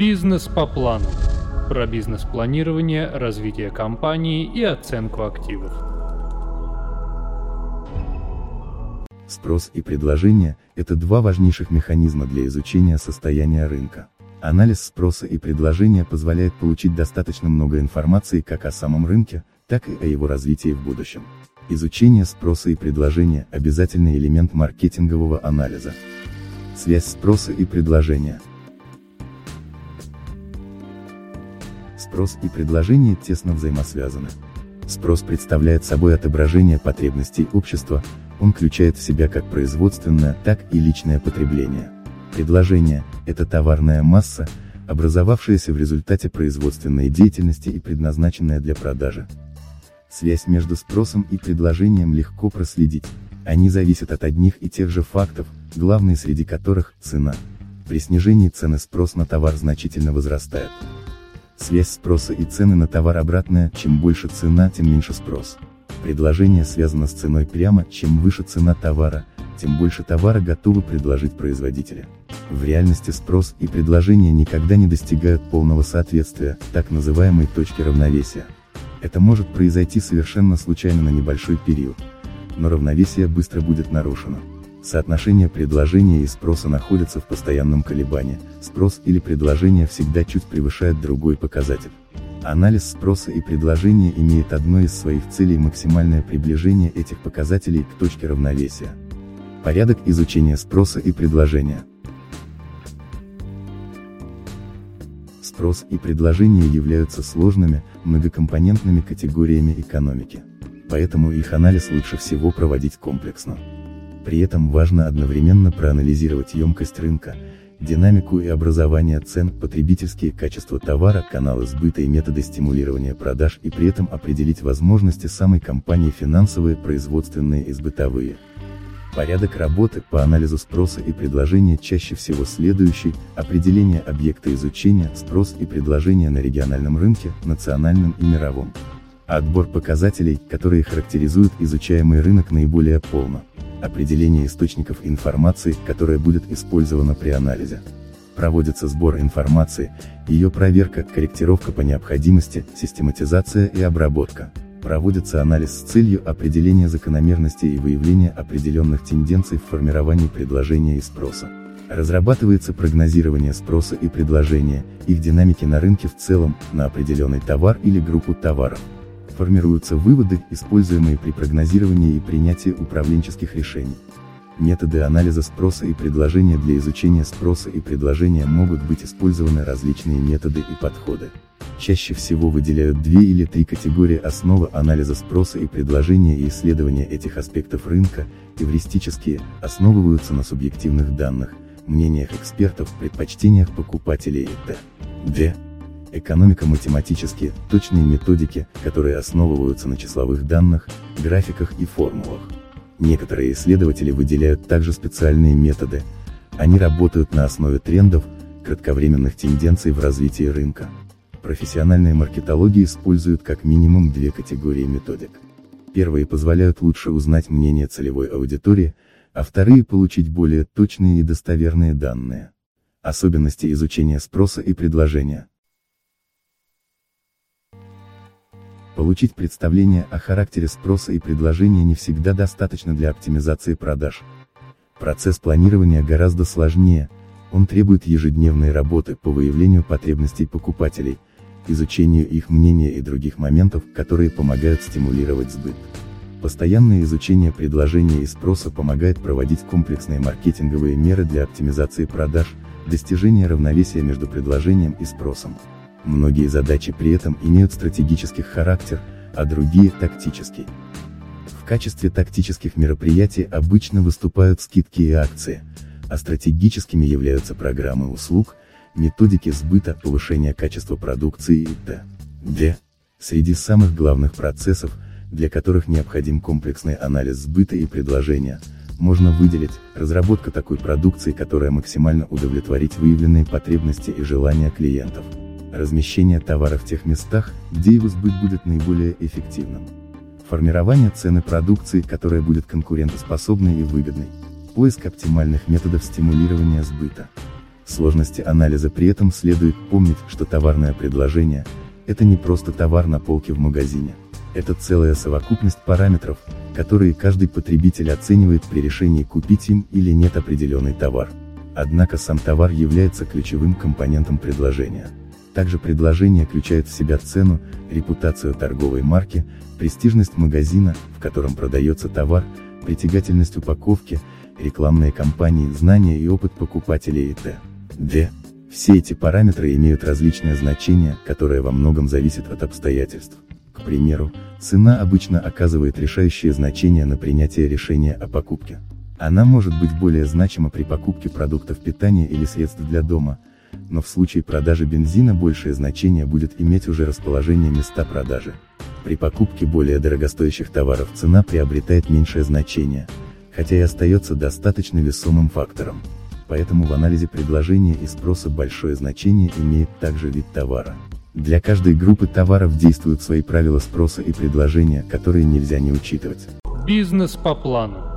Бизнес по плану. Про бизнес-планирование, развитие компании и оценку активов. Спрос и предложение – это два важнейших механизма для изучения состояния рынка. Анализ спроса и предложения позволяет получить достаточно много информации как о самом рынке, так и о его развитии в будущем. Изучение спроса и предложения – обязательный элемент маркетингового анализа. Связь спроса и предложения. Спрос и предложение тесно взаимосвязаны. Спрос представляет собой отображение потребностей общества, он включает в себя как производственное, так и личное потребление. Предложение – это товарная масса, образовавшаяся в результате производственной деятельности и предназначенная для продажи. Связь между спросом и предложением легко проследить. Они зависят от одних и тех же фактов, главный среди которых – цена. При снижении цены спрос на товар значительно возрастает. Связь спроса и цены на товар обратная, чем больше цена, тем меньше спрос. Предложение связано с ценой прямо, чем выше цена товара, тем больше товара готовы предложить производители. В реальности спрос и предложение никогда не достигают полного соответствия, так называемой точки равновесия. Это может произойти совершенно случайно на небольшой период. Но равновесие быстро будет нарушено. Соотношение предложения и спроса находится в постоянном колебании, спрос или предложение всегда чуть превышает другой показатель. Анализ спроса и предложения имеет одной из своих целей максимальное приближение этих показателей к точке равновесия. Порядок изучения спроса и предложения. Спрос и предложение являются сложными, многокомпонентными категориями экономики. Поэтому их анализ лучше всего проводить комплексно. При этом важно одновременно проанализировать емкость рынка, динамику и образование цен, потребительские качества товара, каналы сбыта и методы стимулирования продаж и при этом определить возможности самой компании финансовые, производственные и сбытовые. Порядок работы по анализу спроса и предложения чаще всего следующий, определение объекта изучения, спрос и предложение на региональном рынке, национальном и мировом. Отбор показателей, которые характеризуют изучаемый рынок наиболее полно. Определение источников информации, которая будет использована при анализе. Проводится сбор информации, ее проверка, корректировка по необходимости, систематизация и обработка. Проводится анализ с целью определения закономерностей и выявления определенных тенденций в формировании предложения и спроса. Разрабатывается прогнозирование спроса и предложения, их динамики на рынке в целом, на определенный товар или группу товаров. Формируются выводы, используемые при прогнозировании и принятии управленческих решений. Методы анализа спроса и предложения для изучения спроса и предложения могут быть использованы различные методы и подходы. Чаще всего выделяют две или три категории основы анализа спроса и предложения и исследования этих аспектов рынка, эвристические, основываются на субъективных данных, мнениях экспертов, предпочтениях покупателей и т.д. Экономико-математические, точные методики, которые основываются на числовых данных, графиках и формулах. Некоторые исследователи выделяют также специальные методы. Они работают на основе трендов, кратковременных тенденций в развитии рынка. Профессиональные маркетологи используют как минимум две категории методик. Первые позволяют лучше узнать мнение целевой аудитории, а вторые получить более точные и достоверные данные. Особенности изучения спроса и предложения. Получить представление о характере спроса и предложения не всегда достаточно для оптимизации продаж. Процесс планирования гораздо сложнее, он требует ежедневной работы по выявлению потребностей покупателей, изучению их мнения и других моментов, которые помогают стимулировать сбыт. Постоянное изучение предложения и спроса помогает проводить комплексные маркетинговые меры для оптимизации продаж, достижения равновесия между предложением и спросом. Многие задачи при этом имеют стратегический характер, а другие – тактический. В качестве тактических мероприятий обычно выступают скидки и акции, а стратегическими являются программы услуг, методики сбыта, повышения качества продукции и т.д. Среди самых главных процессов, для которых необходим комплексный анализ сбыта и предложения, можно выделить, разработка такой продукции, которая максимально удовлетворит выявленные потребности и желания клиентов. Размещение товара в тех местах, где его сбыт будет наиболее эффективным. Формирование цены продукции, которая будет конкурентоспособной и выгодной. Поиск оптимальных методов стимулирования сбыта сложности анализа при этом следует помнить, что товарное предложение – это не просто товар на полке в магазине. Это целая совокупность параметров, которые каждый потребитель оценивает при решении купить им или нет определенный товар. Однако сам товар является ключевым компонентом предложения. Также предложение включает в себя цену, репутацию торговой марки, престижность магазина, в котором продается товар, притягательность упаковки, рекламные кампании, знания и опыт покупателей и т.д. Все эти параметры имеют различное значение, которое во многом зависит от обстоятельств. К примеру, цена обычно оказывает решающее значение на принятие решения о покупке. Она может быть более значима при покупке продуктов питания или средств для дома, но в случае продажи бензина большее значение будет иметь уже расположение места продажи. При покупке более дорогостоящих товаров цена приобретает меньшее значение, хотя и остается достаточно весомым фактором. Поэтому в анализе предложения и спроса большое значение имеет также вид товара. Для каждой группы товаров действуют свои правила спроса и предложения, которые нельзя не учитывать. Бизнес по плану.